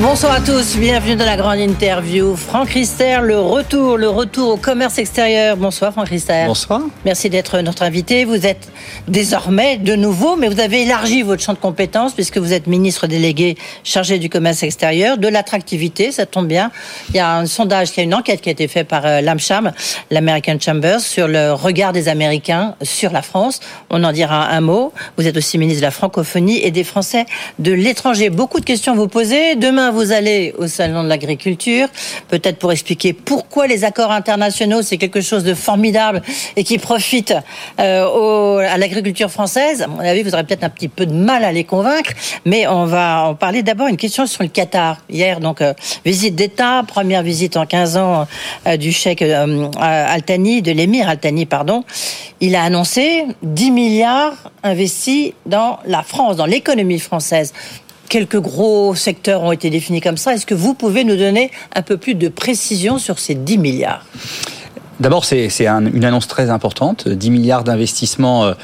Bonsoir à tous, bienvenue dans la grande interview. Franck Rister, le retour, le retour au commerce extérieur. Bonsoir Franck Rister. Bonsoir. Merci d'être notre invité. Vous êtes désormais de nouveau, mais vous avez élargi votre champ de compétences puisque vous êtes ministre délégué chargé du commerce extérieur, de l'attractivité, ça tombe bien. Il y a un sondage, il y a une enquête qui a été faite par euh, l'AMCHAM, l'American Chambers, sur le regard des Américains sur la France. On en dira un mot. Vous êtes aussi ministre de la francophonie et des Français de l'étranger. Beaucoup de questions vous posez. Demain, vous allez au salon de l'agriculture, peut-être pour expliquer pourquoi les accords internationaux c'est quelque chose de formidable et qui profite euh, à l'agriculture française. À mon avis, vous aurez peut-être un petit peu de mal à les convaincre, mais on va en parler d'abord une question sur le Qatar. Hier, donc euh, visite d'État, première visite en 15 ans euh, du chèque Altani, de l'émir Altani, pardon. Il a annoncé 10 milliards investis dans la France, dans l'économie française quelques gros secteurs ont été définis comme ça. Est-ce que vous pouvez nous donner un peu plus de précision sur ces 10 milliards? D'abord, c'est une annonce très importante, 10 milliards d'investissements euh,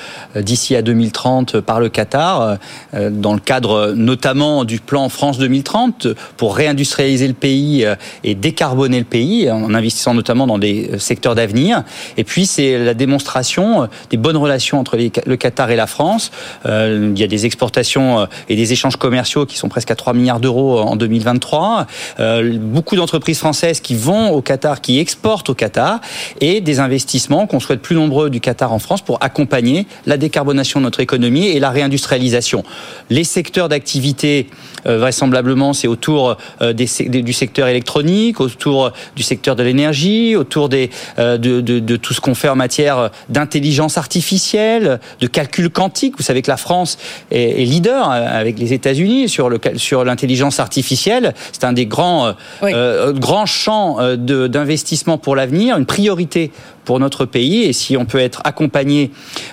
d'ici à 2030 par le Qatar, euh, dans le cadre notamment du plan France 2030 pour réindustrialiser le pays euh, et décarboner le pays, en investissant notamment dans des secteurs d'avenir. Et puis, c'est la démonstration des bonnes relations entre le Qatar et la France. Il y a des exportations et des échanges commerciaux qui sont presque à 3 milliards d'euros en 2023. Beaucoup d'entreprises françaises qui vont au Qatar, qui exportent au Qatar et des investissements qu'on souhaite plus nombreux du Qatar en France pour accompagner la décarbonation de notre économie et la réindustrialisation. Les secteurs d'activité, euh, vraisemblablement, c'est autour euh, des, du secteur électronique, autour du secteur de l'énergie, autour des, euh, de, de, de, tout ce qu'on fait en matière d'intelligence artificielle, de calcul quantique. Vous savez que la France est, est leader avec les États-Unis sur le sur l'intelligence artificielle. C'est un des grands grands champs d'investissement pour l'avenir, une priorité priorité pour notre pays. Et si on peut être accompagné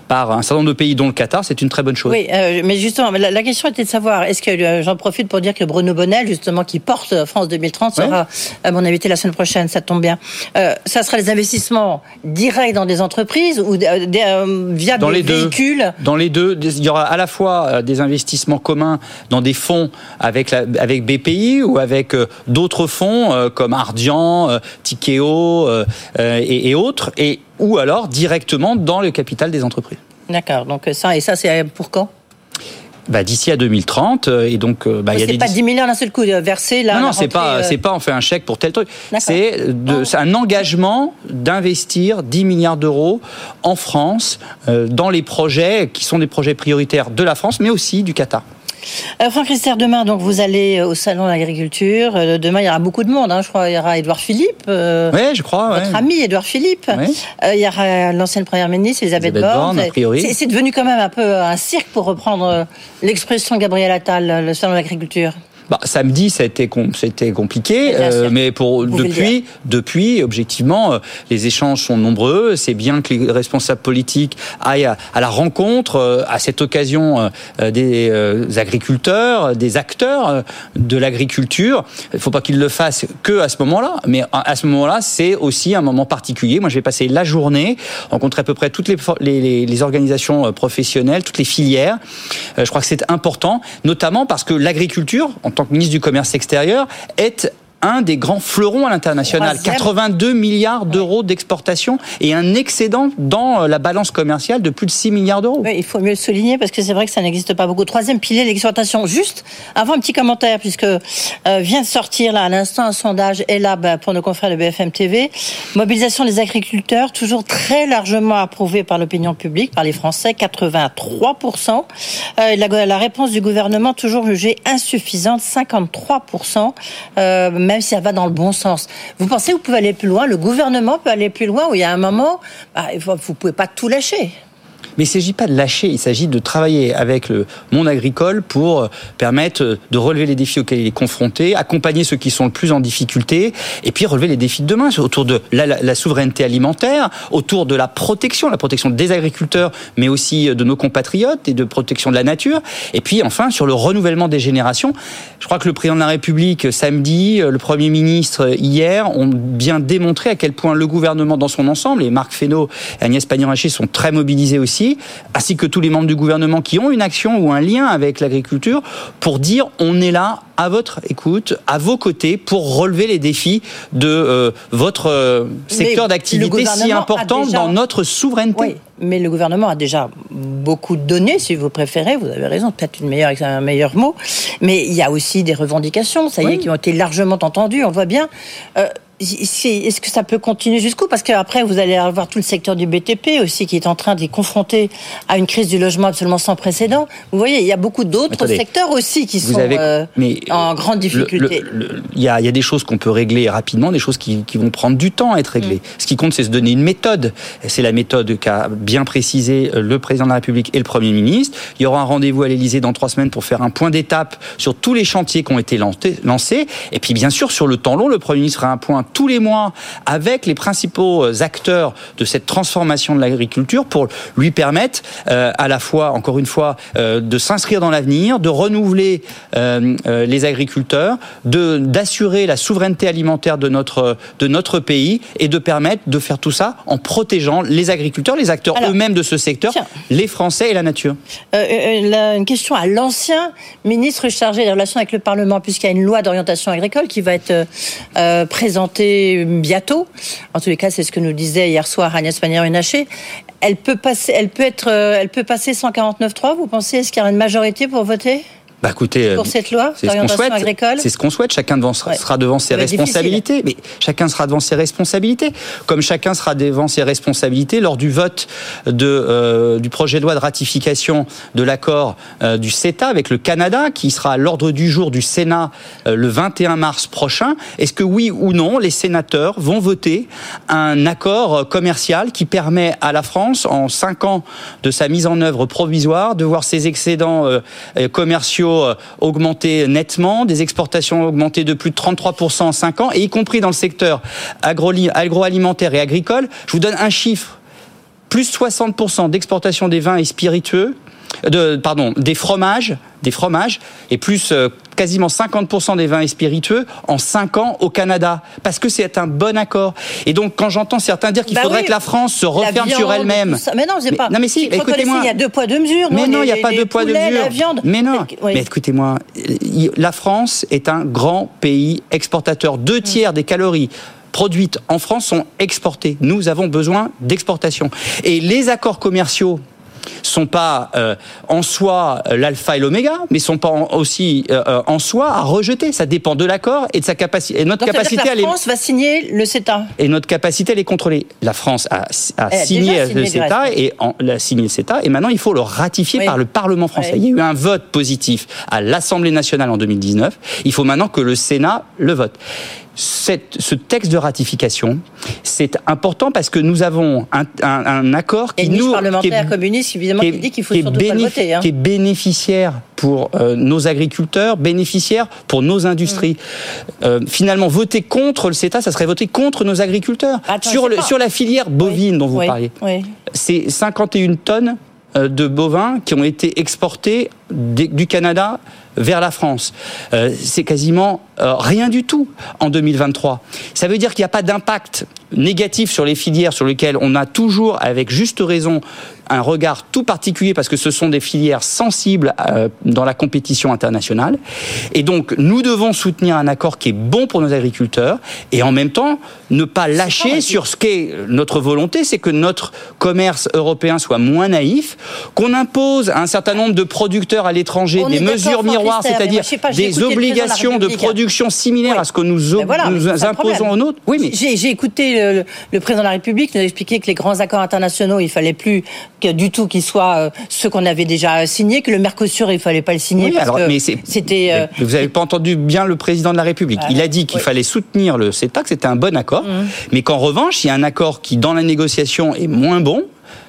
par un certain nombre de pays, dont le Qatar, c'est une très bonne chose. Oui, euh, mais justement, la, question était de savoir, est-ce que euh, j'en profite pour dire que Bruno Bonnel, justement, qui porte France 2030, sera à mon invité la semaine prochaine, ça tombe bien. Euh, ça sera des investissements directs dans des entreprises ou via des véhicules? Dans les deux, il y aura à la fois des investissements communs dans des fonds avec, la, avec BPI ou avec d'autres fonds comme Ardian, Tikeo et, et autres et ou alors directement dans le capital des entreprises. D'accord. Donc ça et ça c'est pour quand? Bah, d'ici à 2030 euh, et donc euh, bah, il y a des pas 10 milliards d'un seul coup versé là non non c'est pas euh, c'est pas on fait un chèque pour tel truc. C'est un engagement d'investir 10 milliards d'euros en France dans les projets qui sont des projets prioritaires de la France mais aussi du Qatar euh, Franck Rister, demain, donc vous allez au salon de l'agriculture. Euh, demain, il y aura beaucoup de monde. Hein, je crois, il y aura Édouard Philippe. Euh, oui, je crois. Votre ami Édouard Philippe. il y aura l'ancienne première ministre Elisabeth, Borne. C'est devenu quand même un peu un cirque pour reprendre l'expression de Gabriel Attal, le salon de l'agriculture. Bah, samedi, ça a été c'était compliqué, euh, mais pour depuis, depuis, objectivement, euh, les échanges sont nombreux. C'est bien que les responsables politiques aillent à, la rencontre, euh, à cette occasion, des agriculteurs, des acteurs de l'agriculture. Il ne faut pas qu'ils le fassent que à ce moment-là, mais à ce moment-là, c'est aussi un moment particulier. Moi, je vais passer la journée, rencontrer à peu près toutes les, les, les organisations professionnelles, toutes les filières. je crois que c'est important, notamment parce que l'agriculture, en tant que ministre du Commerce extérieur, est un des grands fleurons à l'international. 82 milliards d'euros d'exportation et un excédent dans euh, la balance commerciale de plus de 6 milliards d'euros. il faut mieux le souligner parce que c'est vrai que ça n'existe pas beaucoup. Troisième pilier, l'exportation. Juste avant un petit commentaire, puisque euh, vient de sortir là à l'instant un sondage ELAB pour nos confrères de BFM TV. Mobilisation des agriculteurs, toujours très largement approuvée par l'opinion publique, par les Français, 83%. Euh, la, la, réponse du gouvernement, toujours jugée insuffisante, 53% même si ça va dans le bon sens. Vous pensez que vous pouvez aller plus loin? Le gouvernement peut aller plus loin où il y a un moment, bah, vous ne pouvez pas tout lâcher Mais il ne s'agit pas de lâcher, il s'agit de travailler avec le monde agricole pour euh, permettre de relever les défis auxquels il est confronté, accompagner ceux qui sont le plus en difficulté, et puis relever les défis de demain autour de la, souveraineté alimentaire, autour de la protection, la protection des agriculteurs, mais aussi de nos compatriotes et de protection de la nature. Et puis enfin sur le renouvellement des générations. Je crois que le président de la République samedi, le Premier ministre hier ont bien démontré à quel point le gouvernement dans son ensemble, et Marc Fesneau et Agnès Pannier-Runacher sont très mobilisés aussi, ainsi que tous les membres du gouvernement qui ont une action ou un lien avec l'agriculture, pour dire on est là à votre écoute, à vos côtés, pour relever les défis de euh, votre euh, secteur d'activité si important dans notre souveraineté. Oui, mais le gouvernement a déjà beaucoup donné, si vous préférez. Vous avez raison, peut-être une meilleure, un meilleur mot. Mais il y a aussi des revendications, ça y est, qui ont été largement entendues. On le voit bien. Euh, est-ce que ça peut continuer jusqu'où? Parce qu'après, vous allez avoir tout le secteur du BTP aussi qui est en train d'être confronté à une crise du logement absolument sans précédent. Vous voyez, il y a beaucoup d'autres secteurs aussi qui sont euh, en grande difficulté. Il y, a, des choses qu'on peut régler rapidement, des choses qui, vont prendre du temps à être réglées. Mm. Ce qui compte, c'est se donner une méthode. C'est la méthode qu'a bien précisé euh, le président de la République et le Premier ministre. Il y aura un rendez-vous à l'Élysée dans trois semaines pour faire un point d'étape sur tous les chantiers qui ont été lancés. Et puis, bien sûr, sur le temps long, le Premier ministre fera un point tous les mois avec les principaux euh, acteurs de cette transformation de l'agriculture pour lui permettre euh, à la fois, encore une fois, euh, de s'inscrire dans l'avenir, de renouveler les agriculteurs, de d'assurer la souveraineté alimentaire de notre de notre pays et de permettre de faire tout ça en protégeant les agriculteurs, les acteurs eux-mêmes de ce secteur, les Français et la nature. une question à l'ancien ministre chargé des relations avec le Parlement, puisqu'il y a une loi d'orientation agricole qui va être présentée bientôt. En tous les cas, c'est ce que nous disait hier soir Agnès Pannier-Runacher. Elle peut passer, elle peut être, euh, elle peut passer 149.3. Vous pensez? Est-ce qu'il y a une majorité pour voter? Bah écoutez, pour cette loi c'est ce qu'on souhaite. C'est ce qu'on souhaite. Chacun devant, sera devant ses responsabilités, mais chacun sera devant ses responsabilités, comme chacun sera devant ses responsabilités lors du vote de euh, du projet de loi de ratification de l'accord euh, du CETA avec le Canada, qui sera à l'ordre du jour du Sénat euh, le 21 mars prochain. Est-ce que oui ou non, les sénateurs vont voter un accord commercial qui permet à la France, en cinq ans de sa mise en œuvre provisoire, de voir ses excédents commerciaux euh, augmenté nettement, des exportations augmentées de plus de 33% en 5 ans, et y compris dans le secteur agroalimentaire et agricole. Je vous donne un chiffre. Plus 60% d'exportation des vins et spiritueux de, pardon, des fromages, des fromages, et plus euh, quasiment 50% des vins et spiritueux en 5 ans au Canada, parce que c'est un bon accord. Et donc, quand j'entends certains dire qu'il bah faudrait que la France se referme sur elle-même, mais non, c'est pas. Non, mais si, écoutez-moi, il y a deux poids deux mesures. Mais non, il n'y a pas deux poids deux mesures. viande. Mais non, mais écoutez-moi, la France est un grand pays exportateur. Deux tiers des calories produites en France sont exportées. Nous avons besoin d'exportation. Et les accords commerciaux sont pas euh, en soi euh, l'alpha et l'oméga, mais sont pas aussi euh, en soi à rejeter. Ça dépend de l'accord et de sa capacité. Et notre capacité à la France va signer le CETA. Et notre capacité à les contrôler. La France a, signé, le CETA et en, a signé le CETA et maintenant il faut le ratifier par le Parlement français. Il y a eu un vote positif à l'Assemblée nationale en 2019. Il faut maintenant que le Sénat le vote ce texte de ratification, c'est important parce que nous avons un, accord qui nous parlementaire communiste évidemment qui, dit qu'il faut surtout pas le voter, hein. qui est bénéficiaire pour euh, nos agriculteurs, bénéficiaire pour nos industries. Mm. Euh, finalement, voter contre le CETA, ça serait voter contre nos agriculteurs. sur, le, sur la filière bovine dont vous parliez, c'est 51 tonnes euh, de bovins qui ont été exportés du Canada vers la France. Euh, c'est quasiment euh, rien du tout en 2023. Ça veut dire qu'il n'y a pas d'impact négatif sur les filières sur lesquelles on a toujours, avec juste raison, un regard tout particulier parce que ce sont des filières sensibles euh, dans la compétition internationale. Et donc, nous devons soutenir un accord qui est bon pour nos agriculteurs et en même temps ne pas lâcher sur ce qu'est notre volonté, c'est que notre commerce européen soit moins naïf, qu'on impose à un certain nombre de producteurs à l'étranger des mesures miroirs, c'est-à-dire des obligations de production similaires à ce que nous, nous imposons aux nôtres. Oui, mais j'ai écouté le, président de la République nous expliquer que les grands accords internationaux, il fallait plus que du tout qu'ils soient euh, ceux qu'on avait déjà signés, que le Mercosur, il fallait pas le signer parce alors, que c'était. Euh, vous n'avez pas entendu bien le président de la République. il a dit qu'il fallait soutenir le CETA, que c'était un bon accord, mmh. mais qu'en revanche, il y a un accord qui, dans la négociation, est moins bon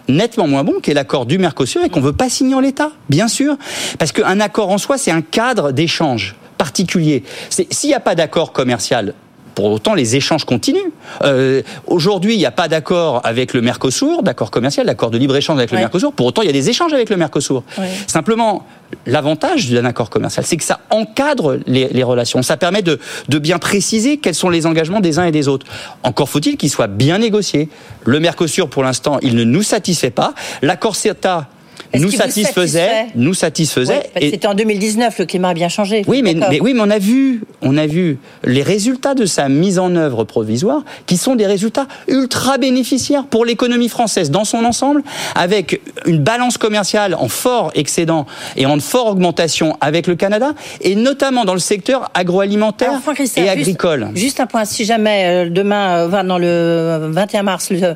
nettement moins bon, qui est l'accord du Mercosur et qu'on veut pas signer en l'état, bien sûr, parce qu'un accord en soi, c'est un cadre d'échange particulier. S'il n'y a pas d'accord commercial pour autant, les échanges continuent. Euh, aujourd'hui, il n'y a pas d'accord avec le Mercosur, d'accord commercial, d'accord de libre-échange avec le Mercosur. Pour autant, il y a des échanges avec le Mercosur. Simplement, l'avantage d'un accord commercial, c'est que ça encadre les, relations. Ça permet de, de, bien préciser quels sont les engagements des uns et des autres. Encore faut-il qu'ils soient bien négociés. Le Mercosur, pour l'instant, il ne nous satisfait pas. L'accord CETA nous satisfaisait, nous satisfaisait. C'était en 2019, le climat a bien changé. Oui, mais, oui, mais on a vu, on a vu les résultats de sa mise en œuvre provisoire, qui sont des résultats ultra bénéficiaires pour l'économie française dans son ensemble, avec une balance commerciale en fort excédent et en forte augmentation avec le Canada, et notamment dans le secteur agroalimentaire et agricole. Juste, un point, si jamais euh, demain, euh, dans le 21 mars, le,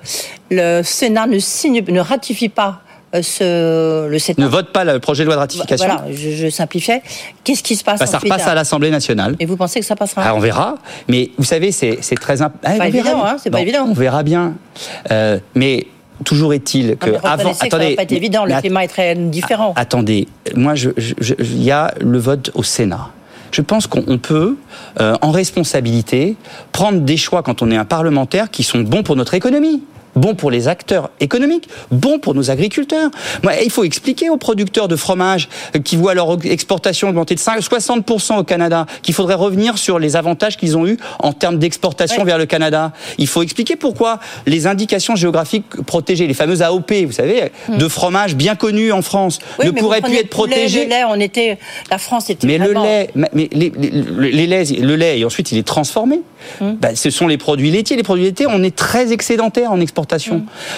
le Sénat ne signe, ne ratifie pas ce, le Ne vote pas le projet de loi de ratification. Voilà, je, je simplifiais. Qu'est-ce qui se passe bah, Ça repasse à l'Assemblée nationale. Et vous pensez que ça passera ah, On verra. Mais vous savez, c'est très important. Ah, pas évident, hein, c'est pas évident. On verra bien. Euh, mais toujours est-il que avant, attendez, ça va pas être évident. Le climat est très différent. Attendez, moi, il y a le vote au Sénat je pense qu'on peut, euh, en responsabilité, prendre des choix quand on est un parlementaire qui sont bons pour notre économie bon pour les acteurs économiques, bon pour nos agriculteurs. il faut expliquer aux producteurs de fromage qui voient leur exportation augmenter de 60% au Canada qu'il faudrait revenir sur les avantages qu'ils ont eus en termes d'exportation vers le Canada. Il faut expliquer pourquoi les indications géographiques protégées, les fameuses AOP, vous savez, hmm. de fromage bien connues en France, ne pourraient plus être protégées. Le lait, on était, la France était. Mais le lait, mais les, les, laits, le lait, et ensuite il est transformé. Ben, ce sont les produits laitiers. Les produits laitiers, on est très excédentaire en exportation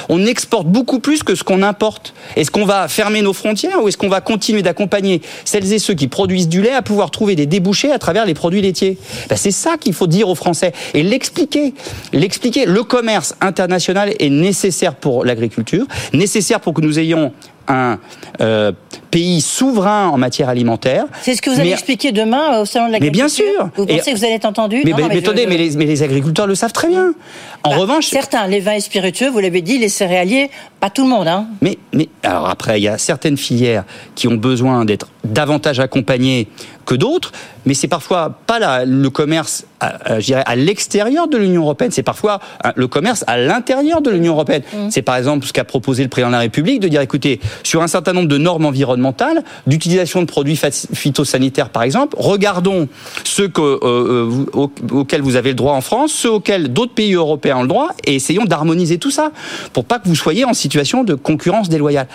On exporte beaucoup plus que ce qu'on importe. Est-ce qu'on va fermer nos frontières ou est-ce qu'on va continuer d'accompagner celles et ceux qui produisent du lait à pouvoir trouver des débouchés à travers les produits laitiers? Ben, C'est ça qu'il faut dire aux Français et l'expliquer. L'expliquer. Le commerce international est nécessaire pour l'agriculture, nécessaire pour que nous ayons un euh, pays souverain en matière alimentaire. C'est ce que vous allez expliquer demain au salon de l'agriculture. Mais bien sûr. Vous pensez que vous allez être entendu Mais, mais, attendez, mais, les, agriculteurs le savent très bien. En bah, revanche, certains, les vins et spiritueux, vous l'avez dit, les céréaliers, pas tout le monde. Hein. Mais, mais alors après, il y a certaines filières qui ont besoin d'être davantage accompagnées que d'autres, mais c'est parfois pas le commerce, à, je dirais, à l'extérieur de l'Union européenne, c'est parfois euh, le commerce à l'intérieur de l'Union européenne. Mmh. C'est par exemple ce qu'a proposé le président de la République de dire, écoutez, sur un certain nombre de normes environnementales, d'utilisation de produits phytosanitaires par exemple, regardons ceux que, euh, euh, auxquels vous avez le droit en France, ceux auxquels d'autres pays européens ont le droit, et essayons d'harmoniser tout ça pour pas que vous soyez en situation de concurrence déloyale.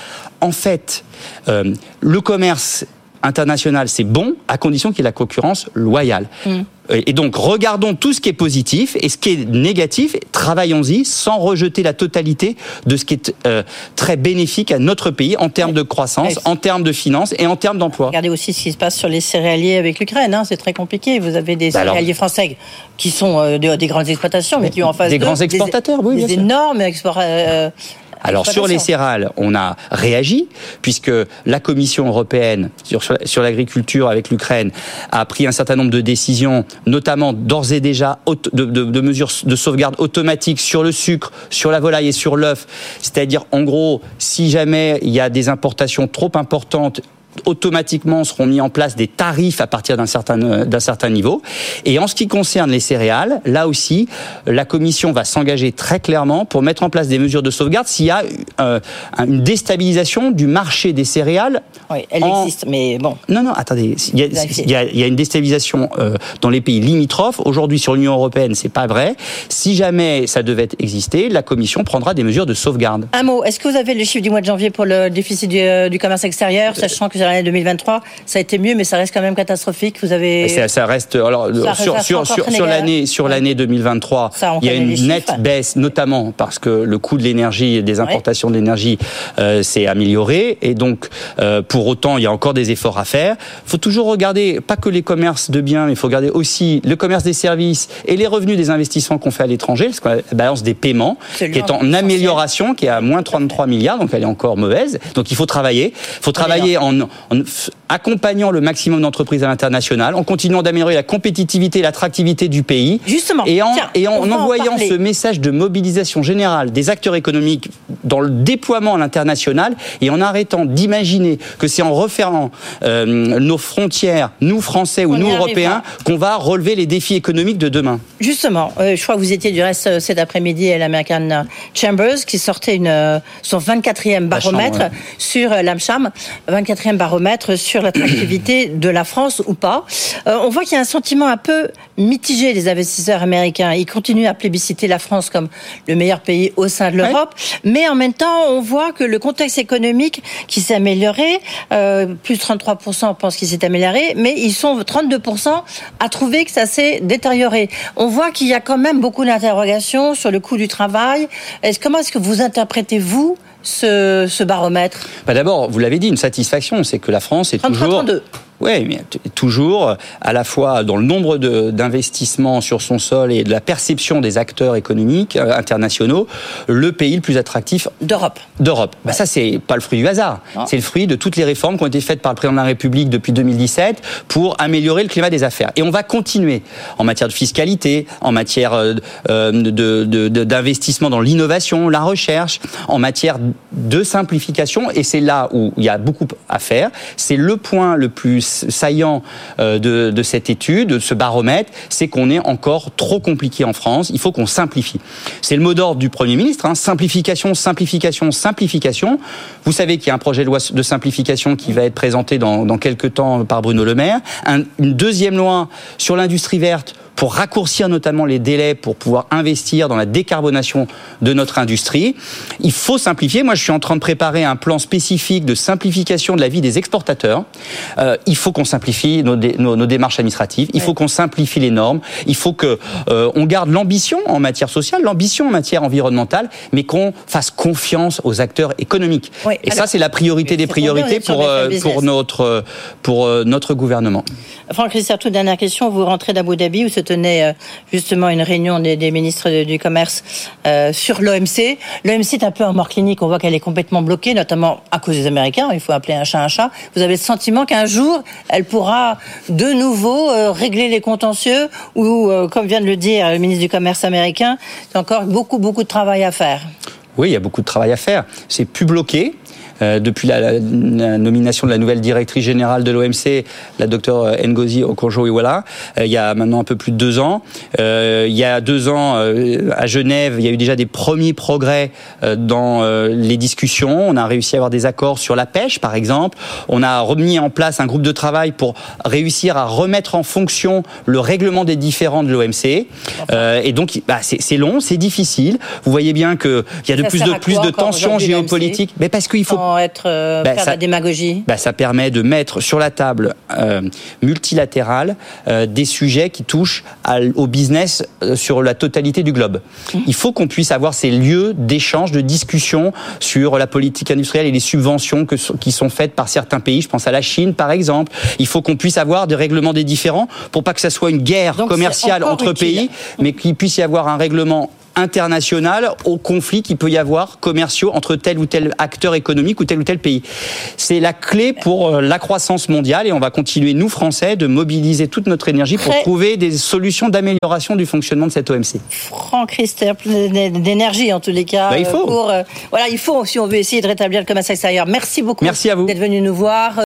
En fait, le commerce international, c'est bon, à condition qu'il y ait la concurrence loyale. Mm. Et donc, regardons tout ce qui est positif et ce qui est négatif, travaillons-y sans rejeter la totalité de ce qui est euh, très bénéfique à notre pays en termes de croissance, en termes de finances et en termes d'emploi. Regardez aussi ce qui se passe sur les céréaliers avec l'Ukraine, hein, c'est très compliqué. Vous avez des bah céréaliers français qui sont euh, des, grandes exploitations, mais qui ont en face des grands exportateurs, oui, des énormes exportateurs. Euh, alors sur les céréales, on a réagi puisque la Commission européenne sur, sur l'agriculture avec l'Ukraine a pris un certain nombre de décisions, notamment d'ores et déjà de, de, de, mesures de sauvegarde automatique sur le sucre, sur la volaille et sur l'œuf. C'est-à-dire en gros, si jamais il y a des importations trop importantes automatiquement seront mis en place des tarifs à partir d'un certain, euh, d'un certain niveau. Et en ce qui concerne les céréales, là aussi, la Commission va s'engager très clairement pour mettre en place des mesures de sauvegarde s'il y a euh, une déstabilisation du marché des céréales. Oui, elle existe, mais bon. Non, non, attendez. Il y a, il y a, il y a une déstabilisation euh, dans les pays limitrophes. Aujourd'hui, sur l'Union européenne, c'est pas vrai. Si jamais ça devait exister, la Commission prendra des mesures de sauvegarde. Un mot. Est-ce que vous avez le chiffre du mois de janvier pour le déficit du, du commerce extérieur, sachant que l'année 2023, ça a été mieux, mais ça reste quand même catastrophique. Vous avez ça, reste alors sur, sur, sur, l'année sur l'année 2023, il y a une nette baisse, notamment parce que le coût de l'énergie et des importations d'énergie euh, s'est amélioré, et donc euh, pour autant il y a encore des efforts à faire. Il faut toujours regarder pas que les commerces de biens, mais il faut regarder aussi le commerce des services et les revenus des investissements qu'on fait à l'étranger, la balance des paiements, qui est en amélioration, qui est à moins 33 milliards, donc elle est encore mauvaise. Donc il faut travailler, il faut travailler en en accompagnant le maximum d'entreprises à l'international, en continuant d'améliorer la compétitivité et l'attractivité du pays. Justement. Et en, et en envoyant ce message de mobilisation générale des acteurs économiques dans le déploiement à l'international et en arrêtant d'imaginer que c'est en refermant euh, nos frontières, nous Français ou nous Européens, qu'on va relever les défis économiques de demain. Justement, euh, je crois que vous étiez du reste euh, cet après-midi à l'American Chambers qui sortait une, son 24e baromètre sur l'AMCHAM, 24e baromètre sur l'attractivité de la France ou pas. on voit qu'il y a un sentiment un peu mitigé des investisseurs américains. Ils continuent à plébisciter la France comme le meilleur pays au sein de l'Europe, mais en même temps, on voit que le contexte économique qui s'est amélioré, euh, plus 33% on pense qu'il s'est amélioré, mais ils sont 32% à trouver que ça s'est détérioré. On voit qu'il y a quand même beaucoup d'interrogations sur le coût du travail. Est-ce, comment est-ce que vous interprétez, vous, ce, ce baromètre bah D'abord, vous l'avez dit, une satisfaction, c'est que la France est 33, toujours... 32. Oui, mais toujours, à la fois dans le nombre d'investissements sur son sol et de la perception des acteurs économiques euh, internationaux, le pays le plus attractif d'Europe. D'Europe. Bah, ça, c'est pas le fruit du hasard. C'est le fruit de toutes les réformes qui ont été faites par le président de la République depuis 2017 pour améliorer le climat des affaires. Et on va continuer en matière de fiscalité, en matière euh, euh, d'investissement dans l'innovation, la recherche, en matière de simplification. Et c'est là où il y a beaucoup à faire. C'est le point le plus saillant euh, de, cette étude, de ce baromètre, c'est qu'on est encore trop compliqué en France. Il faut qu'on simplifie. C'est le mot d'ordre du Premier ministre. Hein. simplification, simplification, simplification. Vous savez qu'il y a un projet de loi de simplification qui va être présenté dans, quelques temps par Bruno Le Maire. une deuxième loi sur l'industrie verte pour raccourcir notamment les délais pour pouvoir investir dans la décarbonation de notre industrie. Il faut simplifier. Moi, je suis en train de préparer un plan spécifique de simplification de la vie des exportateurs. Euh, il faut qu'on simplifie nos, nos, démarches administratives. Il faut qu'on simplifie les normes. Il faut que euh, on garde l'ambition en matière sociale, l'ambition en matière environnementale, mais qu'on fasse confiance aux acteurs économiques. Et ça, c'est la priorité des priorités pour, euh, pour notre pour notre gouvernement. Franck Risser, toute dernière question. Vous rentrez d'Abu Dhabi où se tenait euh, justement une réunion des, ministres du commerce euh, sur l'OMC. L'OMC est un peu en mort clinique. On voit qu'elle est complètement bloquée, notamment à cause des Américains. Il faut appeler un chat un chat. Vous avez le sentiment qu'un jour, elle pourra de nouveau euh, régler les contentieux ou, comme vient de le dire le ministre du Commerce américain, c'est encore beaucoup, beaucoup de travail à faire. Oui, il y a beaucoup de travail à faire. C'est plus bloqué. Euh, depuis la, nomination de la nouvelle directrice générale de l'OMC, la docteure Ngozi Okonjo-Iweala, euh, il y a maintenant un peu plus de deux ans. Euh, il y a deux ans, à Genève, il y a eu déjà des premiers progrès dans les discussions. On a réussi à avoir des accords sur la pêche, par exemple. On a remis en place un groupe de travail pour réussir à remettre en fonction le règlement des différends de l'OMC. et donc, bah, c'est long, c'est difficile. Vous voyez bien qu'il y a de plus de plus de tensions géopolitiques. Mais parce qu'il faut être euh, bah, faire ça, la démagogie? bah, Ça permet de mettre sur la table euh, multilatérale euh, des sujets qui touchent au business sur la totalité du globe. Mmh. Il faut qu'on puisse avoir ces lieux d'échange, de discussion sur la politique industrielle et les subventions que, qui sont faites par certains pays. Je pense à la Chine, par exemple. Il faut qu'on puisse avoir des règlements des différents pour pas que ça soit une guerre commerciale entre pays, mais qu'il puisse y avoir un règlement international au conflit qu'il peut y avoir commerciaux entre tel ou tel acteur économique ou tel ou tel pays. C'est la clé pour euh, la croissance mondiale et on va continuer, nous Français, de mobiliser toute notre énergie pour trouver des solutions d'amélioration du fonctionnement de cette OMC. Franck Christer, d'énergie en tous les cas. Bah, il faut. Pour, euh, voilà, il faut si on veut essayer de rétablir le commerce extérieur. Merci beaucoup Merci à vous. d'être venu nous voir.